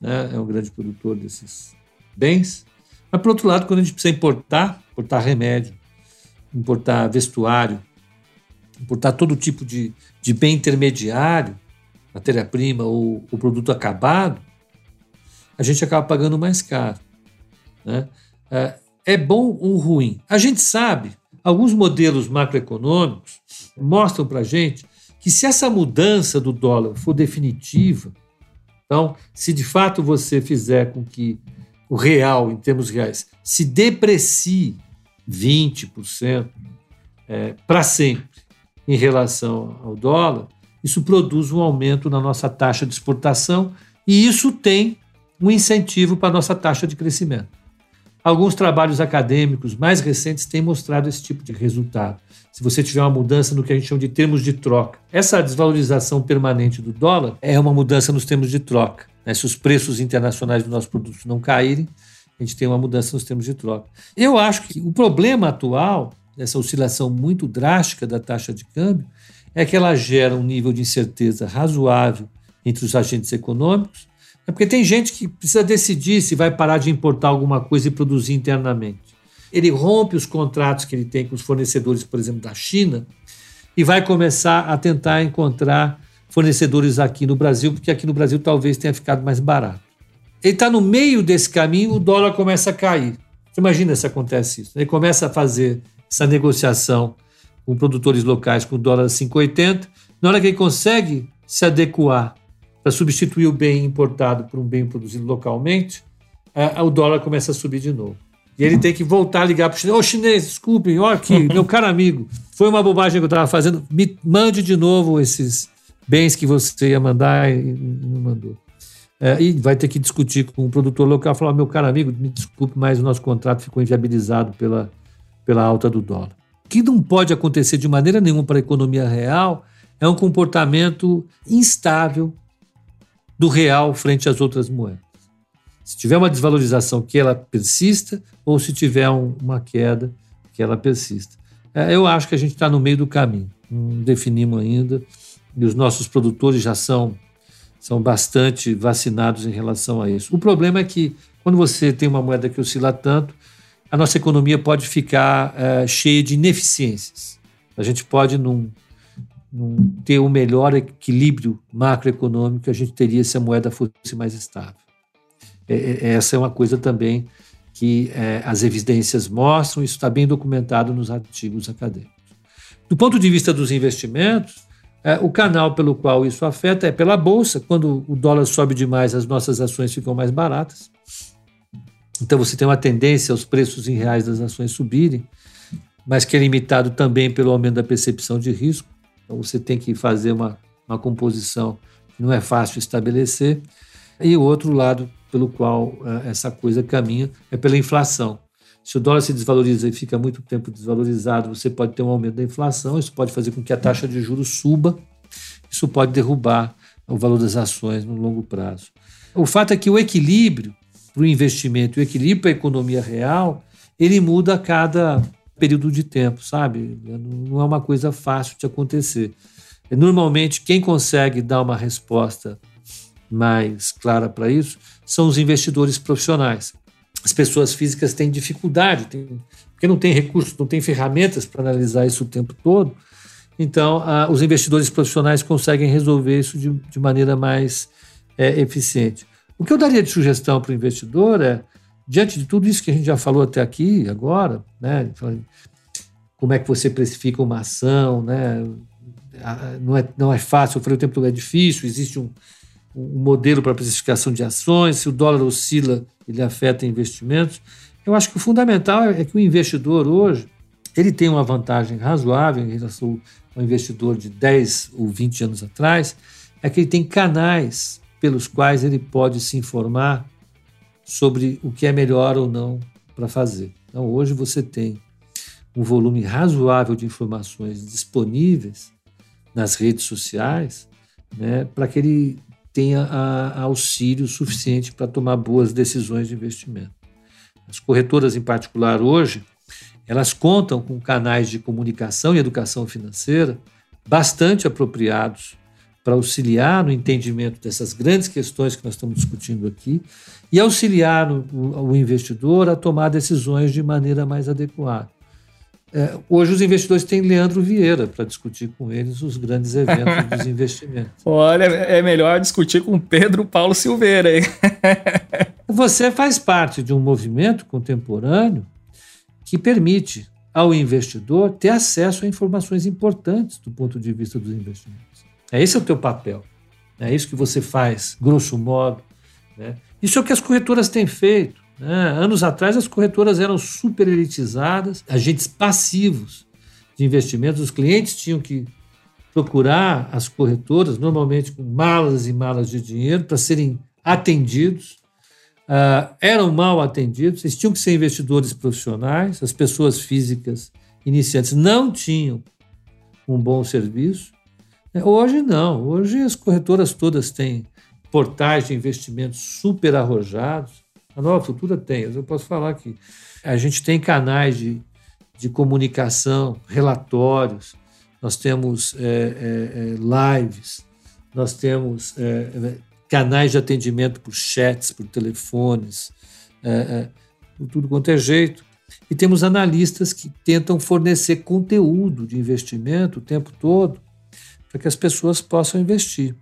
né? é um grande produtor desses bens. Mas, por outro lado, quando a gente precisa importar, importar remédio, importar vestuário, importar todo tipo de, de bem intermediário, matéria-prima ou o produto acabado, a gente acaba pagando mais caro. Né? É, é bom ou ruim? A gente sabe, alguns modelos macroeconômicos mostram para a gente que se essa mudança do dólar for definitiva, então, se de fato você fizer com que o real, em termos reais, se deprecie 20% é, para sempre em relação ao dólar, isso produz um aumento na nossa taxa de exportação e isso tem um incentivo para a nossa taxa de crescimento. Alguns trabalhos acadêmicos mais recentes têm mostrado esse tipo de resultado. Se você tiver uma mudança no que a gente chama de termos de troca, essa desvalorização permanente do dólar é uma mudança nos termos de troca. Né? Se os preços internacionais dos nossos produtos não caírem, a gente tem uma mudança nos termos de troca. Eu acho que o problema atual dessa oscilação muito drástica da taxa de câmbio é que ela gera um nível de incerteza razoável entre os agentes econômicos é porque tem gente que precisa decidir se vai parar de importar alguma coisa e produzir internamente. Ele rompe os contratos que ele tem com os fornecedores, por exemplo, da China, e vai começar a tentar encontrar fornecedores aqui no Brasil, porque aqui no Brasil talvez tenha ficado mais barato. Ele está no meio desse caminho, o dólar começa a cair. Você imagina se acontece isso. Ele começa a fazer essa negociação com produtores locais com dólar 5,80. Na hora que ele consegue se adequar para substituir o bem importado por um bem produzido localmente, o dólar começa a subir de novo. E ele tem que voltar a ligar para o chinês. Ô, chinês, desculpem, ó aqui, [laughs] meu caro amigo, foi uma bobagem que eu estava fazendo, me mande de novo esses bens que você ia mandar e não mandou. É, e vai ter que discutir com o produtor local, falar, meu caro amigo, me desculpe, mas o nosso contrato ficou inviabilizado pela, pela alta do dólar. O que não pode acontecer de maneira nenhuma para a economia real é um comportamento instável do real frente às outras moedas. Se tiver uma desvalorização, que ela persista, ou se tiver um, uma queda, que ela persista. É, eu acho que a gente está no meio do caminho, não definimos ainda, e os nossos produtores já são, são bastante vacinados em relação a isso. O problema é que, quando você tem uma moeda que oscila tanto, a nossa economia pode ficar é, cheia de ineficiências. A gente pode, num, ter um melhor equilíbrio macroeconômico que a gente teria se a moeda fosse mais estável. É, é, essa é uma coisa também que é, as evidências mostram, isso está bem documentado nos artigos acadêmicos. Do ponto de vista dos investimentos, é, o canal pelo qual isso afeta é pela bolsa. Quando o dólar sobe demais, as nossas ações ficam mais baratas. Então você tem uma tendência aos preços em reais das ações subirem, mas que é limitado também pelo aumento da percepção de risco. Então você tem que fazer uma, uma composição que não é fácil estabelecer. E o outro lado pelo qual uh, essa coisa caminha é pela inflação. Se o dólar se desvaloriza e fica muito tempo desvalorizado, você pode ter um aumento da inflação, isso pode fazer com que a taxa de juros suba, isso pode derrubar o valor das ações no longo prazo. O fato é que o equilíbrio para o investimento, o equilíbrio para a economia real, ele muda a cada período de tempo, sabe? Não é uma coisa fácil de acontecer. Normalmente, quem consegue dar uma resposta mais clara para isso são os investidores profissionais. As pessoas físicas têm dificuldade, têm, porque não tem recursos, não tem ferramentas para analisar isso o tempo todo. Então, os investidores profissionais conseguem resolver isso de, de maneira mais é, eficiente. O que eu daria de sugestão para o investidor é diante de tudo isso que a gente já falou até aqui, agora, né, como é que você precifica uma ação, né, não é, não é fácil, eu falei o tempo todo, é difícil, existe um, um modelo para precificação de ações, se o dólar oscila, ele afeta investimentos. Eu acho que o fundamental é que o investidor hoje ele tem uma vantagem razoável em relação ao investidor de 10 ou 20 anos atrás, é que ele tem canais pelos quais ele pode se informar sobre o que é melhor ou não para fazer. Então, hoje você tem um volume razoável de informações disponíveis nas redes sociais né, para que ele tenha a, auxílio suficiente para tomar boas decisões de investimento. As corretoras, em particular, hoje, elas contam com canais de comunicação e educação financeira bastante apropriados para auxiliar no entendimento dessas grandes questões que nós estamos discutindo aqui e auxiliar o, o investidor a tomar decisões de maneira mais adequada. É, hoje os investidores têm Leandro Vieira para discutir com eles os grandes eventos [laughs] dos investimentos. Olha, é melhor discutir com Pedro Paulo Silveira. Hein? [laughs] Você faz parte de um movimento contemporâneo que permite ao investidor ter acesso a informações importantes do ponto de vista dos investimentos. É esse é o teu papel. É isso que você faz, grosso modo. Né? Isso é o que as corretoras têm feito. Né? Anos atrás, as corretoras eram super elitizadas, agentes passivos de investimentos. Os clientes tinham que procurar as corretoras, normalmente com malas e malas de dinheiro, para serem atendidos. Uh, eram mal atendidos, eles tinham que ser investidores profissionais, as pessoas físicas iniciantes não tinham um bom serviço. Hoje não, hoje as corretoras todas têm portais de investimentos super arrojados, a Nova Futura tem, eu posso falar que a gente tem canais de, de comunicação, relatórios, nós temos é, é, é lives, nós temos é, é, canais de atendimento por chats, por telefones, é, por tudo quanto é jeito. E temos analistas que tentam fornecer conteúdo de investimento o tempo todo para que as pessoas possam investir.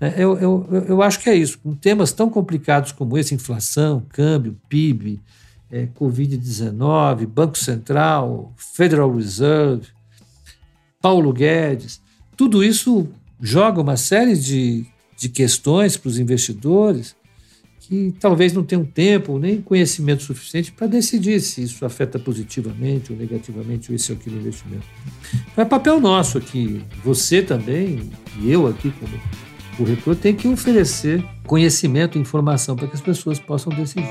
É, eu, eu, eu acho que é isso. Com temas tão complicados como esse, inflação, câmbio, PIB, é, Covid-19, Banco Central, Federal Reserve, Paulo Guedes, tudo isso joga uma série de, de questões para os investidores que talvez não tenham tempo nem conhecimento suficiente para decidir se isso afeta positivamente ou negativamente esse ou aquele investimento. Então é papel nosso aqui, você também, e eu aqui como o reitor tem que oferecer conhecimento e informação para que as pessoas possam decidir.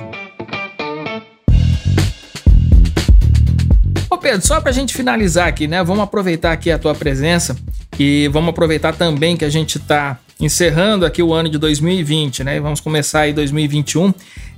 Ô Pedro, só para a gente finalizar aqui, né? Vamos aproveitar aqui a tua presença e vamos aproveitar também que a gente está encerrando aqui o ano de 2020, né? Vamos começar aí 2021.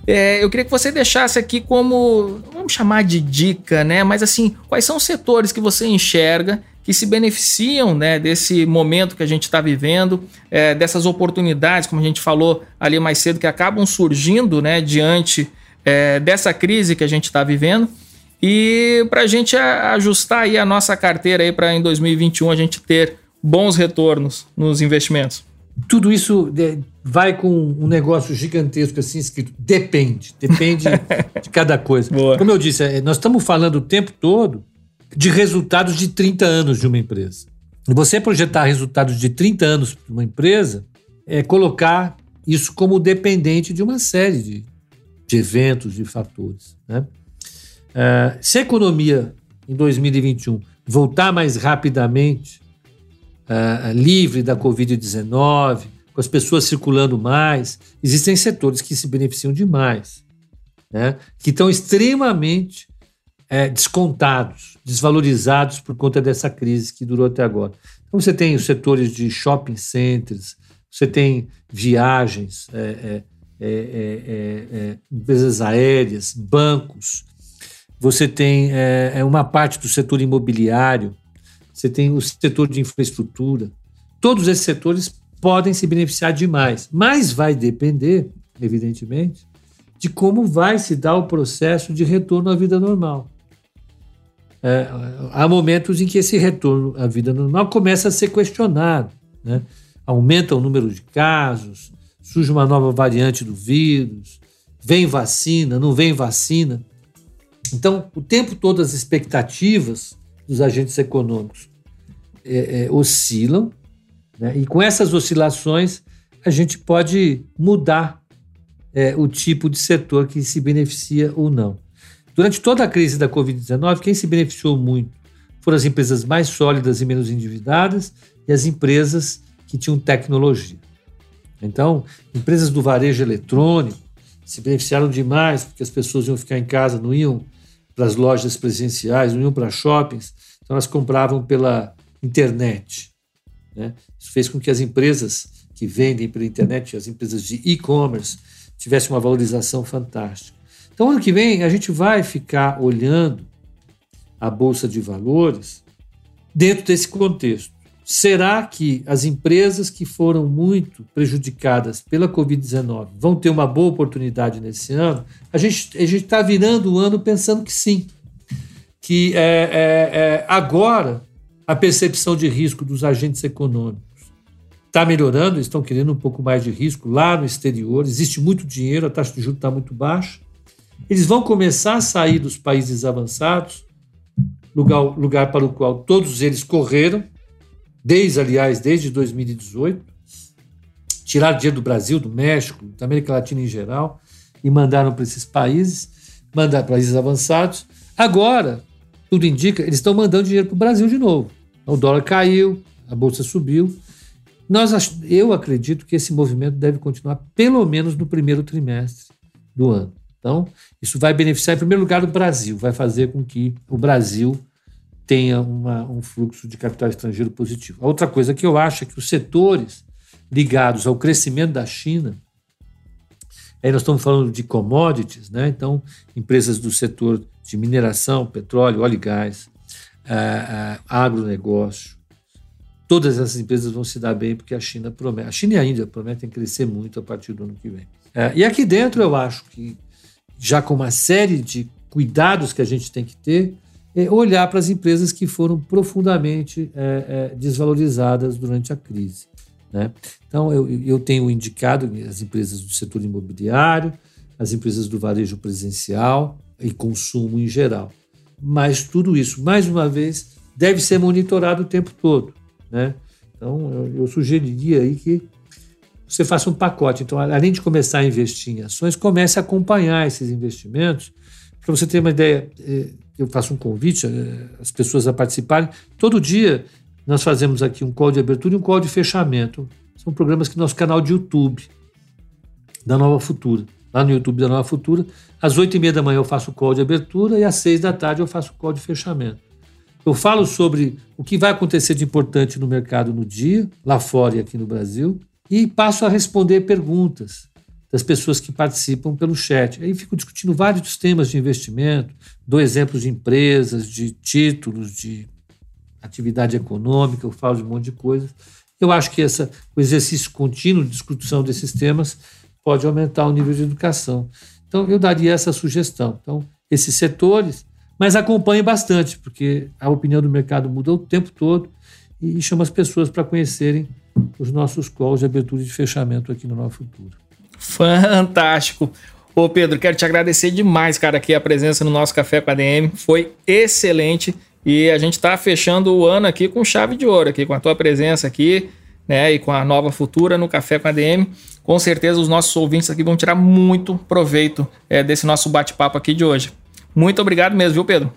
É, eu queria que você deixasse aqui como, vamos chamar de dica, né? Mas assim, quais são os setores que você enxerga que se beneficiam né, desse momento que a gente está vivendo, é, dessas oportunidades, como a gente falou ali mais cedo, que acabam surgindo né, diante é, dessa crise que a gente está vivendo. E para a gente ajustar aí a nossa carteira para em 2021 a gente ter bons retornos nos investimentos. Tudo isso vai com um negócio gigantesco assim escrito depende, depende [laughs] de cada coisa. Boa. Como eu disse, é, nós estamos falando o tempo todo de resultados de 30 anos de uma empresa. Você projetar resultados de 30 anos para uma empresa é colocar isso como dependente de uma série de, de eventos, de fatores. Né? Uh, se a economia em 2021 voltar mais rapidamente, uh, livre da Covid-19, com as pessoas circulando mais, existem setores que se beneficiam demais, né? que estão extremamente é, descontados, desvalorizados por conta dessa crise que durou até agora. Então você tem os setores de shopping centers, você tem viagens, é, é, é, é, é empresas aéreas, bancos, você tem uma parte do setor imobiliário, você tem o setor de infraestrutura. Todos esses setores podem se beneficiar demais, mas vai depender, evidentemente, de como vai se dar o processo de retorno à vida normal é, há momentos em que esse retorno à vida normal começa a ser questionado. Né? Aumenta o número de casos, surge uma nova variante do vírus, vem vacina, não vem vacina. Então, o tempo todo as expectativas dos agentes econômicos é, é, oscilam, né? e com essas oscilações a gente pode mudar é, o tipo de setor que se beneficia ou não. Durante toda a crise da Covid-19, quem se beneficiou muito foram as empresas mais sólidas e menos endividadas e as empresas que tinham tecnologia. Então, empresas do varejo eletrônico se beneficiaram demais porque as pessoas iam ficar em casa, não iam para as lojas presenciais, não iam para shoppings, então elas compravam pela internet. Né? Isso fez com que as empresas que vendem pela internet, as empresas de e-commerce, tivessem uma valorização fantástica. Então, ano que vem, a gente vai ficar olhando a Bolsa de Valores dentro desse contexto. Será que as empresas que foram muito prejudicadas pela Covid-19 vão ter uma boa oportunidade nesse ano? A gente a está virando o ano pensando que sim. Que é, é, é, agora a percepção de risco dos agentes econômicos está melhorando, estão querendo um pouco mais de risco lá no exterior, existe muito dinheiro, a taxa de juros está muito baixa. Eles vão começar a sair dos países avançados, lugar, lugar para o qual todos eles correram, desde, aliás, desde 2018, tiraram dinheiro do Brasil, do México, da América Latina em geral, e mandaram para esses países, mandaram para países avançados. Agora, tudo indica, eles estão mandando dinheiro para o Brasil de novo. O dólar caiu, a bolsa subiu. Nós, eu acredito que esse movimento deve continuar pelo menos no primeiro trimestre do ano. Então, isso vai beneficiar, em primeiro lugar, o Brasil, vai fazer com que o Brasil tenha uma, um fluxo de capital estrangeiro positivo. A outra coisa que eu acho é que os setores ligados ao crescimento da China, aí nós estamos falando de commodities, né? então empresas do setor de mineração, petróleo, óleo e gás, uh, uh, agronegócio, todas essas empresas vão se dar bem porque a China promete, a China e a Índia prometem crescer muito a partir do ano que vem. Uh, e aqui dentro eu acho que já com uma série de cuidados que a gente tem que ter, é olhar para as empresas que foram profundamente é, é, desvalorizadas durante a crise. Né? Então, eu, eu tenho indicado as empresas do setor imobiliário, as empresas do varejo presencial e consumo em geral. Mas tudo isso, mais uma vez, deve ser monitorado o tempo todo. Né? Então, eu, eu sugeriria aí que você faça um pacote. Então, além de começar a investir em ações, comece a acompanhar esses investimentos. Para você ter uma ideia, é, eu faço um convite às pessoas a participarem. Todo dia nós fazemos aqui um call de abertura e um call de fechamento. São programas que nosso canal de YouTube da Nova Futura. Lá no YouTube da Nova Futura, às oito e meia da manhã eu faço o call de abertura e às seis da tarde eu faço o call de fechamento. Eu falo sobre o que vai acontecer de importante no mercado no dia, lá fora e aqui no Brasil, e passo a responder perguntas das pessoas que participam pelo chat. Aí fico discutindo vários temas de investimento, dou exemplos de empresas, de títulos, de atividade econômica, eu falo de um monte de coisas. Eu acho que essa, o exercício contínuo de discussão desses temas pode aumentar o nível de educação. Então, eu daria essa sugestão. Então, esses setores, mas acompanhe bastante, porque a opinião do mercado muda o tempo todo e chama as pessoas para conhecerem os nossos calls de abertura e de fechamento aqui no Nova Futura. Fantástico. Ô Pedro, quero te agradecer demais, cara, aqui a presença no nosso Café com a DM. Foi excelente e a gente está fechando o ano aqui com chave de ouro, aqui com a tua presença aqui, né, e com a nova futura no Café com a DM. Com certeza os nossos ouvintes aqui vão tirar muito proveito é, desse nosso bate-papo aqui de hoje. Muito obrigado mesmo, viu, Pedro?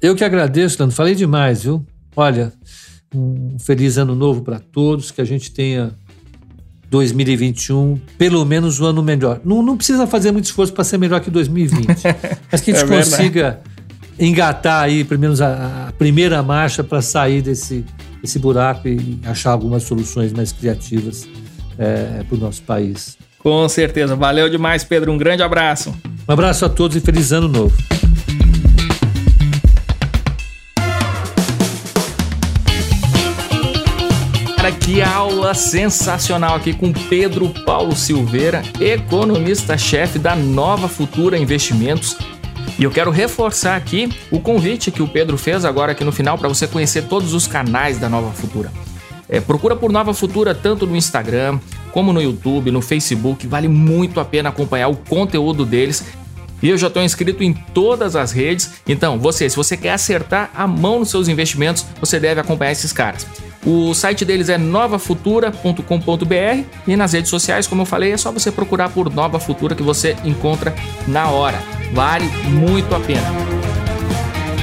Eu que agradeço, Leandro. Falei demais, viu? Olha, um feliz ano novo para todos, que a gente tenha 2021, pelo menos um ano melhor. Não, não precisa fazer muito esforço para ser melhor que 2020, [laughs] mas que a gente é consiga engatar aí, pelo menos, a, a primeira marcha para sair desse, desse buraco e achar algumas soluções mais criativas é, para o nosso país. Com certeza. Valeu demais, Pedro. Um grande abraço. Um abraço a todos e feliz ano novo. Que aula sensacional aqui com Pedro Paulo Silveira, economista-chefe da Nova Futura Investimentos. E eu quero reforçar aqui o convite que o Pedro fez agora aqui no final para você conhecer todos os canais da Nova Futura. É, procura por Nova Futura tanto no Instagram como no YouTube, no Facebook. Vale muito a pena acompanhar o conteúdo deles. E eu já estou inscrito em todas as redes. Então, você, se você quer acertar a mão nos seus investimentos, você deve acompanhar esses caras. O site deles é novafutura.com.br e nas redes sociais, como eu falei, é só você procurar por Nova Futura que você encontra na hora. Vale muito a pena.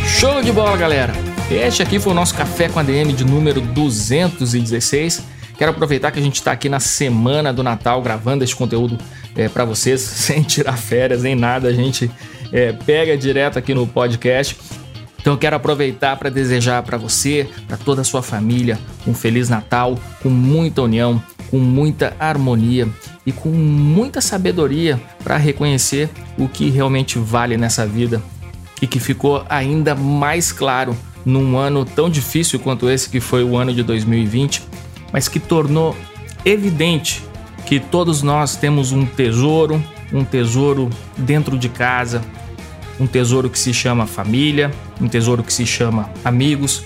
Show de bola, galera! Este aqui foi o nosso Café com a DM de número 216. Quero aproveitar que a gente está aqui na semana do Natal gravando este conteúdo é, para vocês, [laughs] sem tirar férias nem nada. A gente é, pega direto aqui no podcast. Então eu quero aproveitar para desejar para você, para toda a sua família, um feliz Natal, com muita união, com muita harmonia e com muita sabedoria para reconhecer o que realmente vale nessa vida e que ficou ainda mais claro num ano tão difícil quanto esse que foi o ano de 2020, mas que tornou evidente que todos nós temos um tesouro, um tesouro dentro de casa, um tesouro que se chama família, um tesouro que se chama amigos.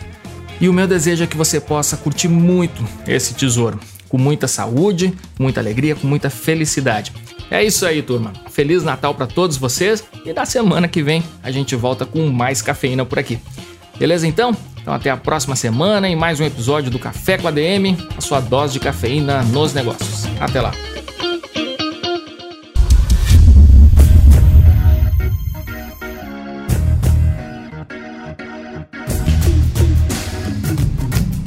E o meu desejo é que você possa curtir muito esse tesouro, com muita saúde, muita alegria, com muita felicidade. É isso aí, turma. Feliz Natal para todos vocês e na semana que vem a gente volta com mais cafeína por aqui. Beleza então? Então até a próxima semana em mais um episódio do Café com a DM, a sua dose de cafeína nos negócios. Até lá.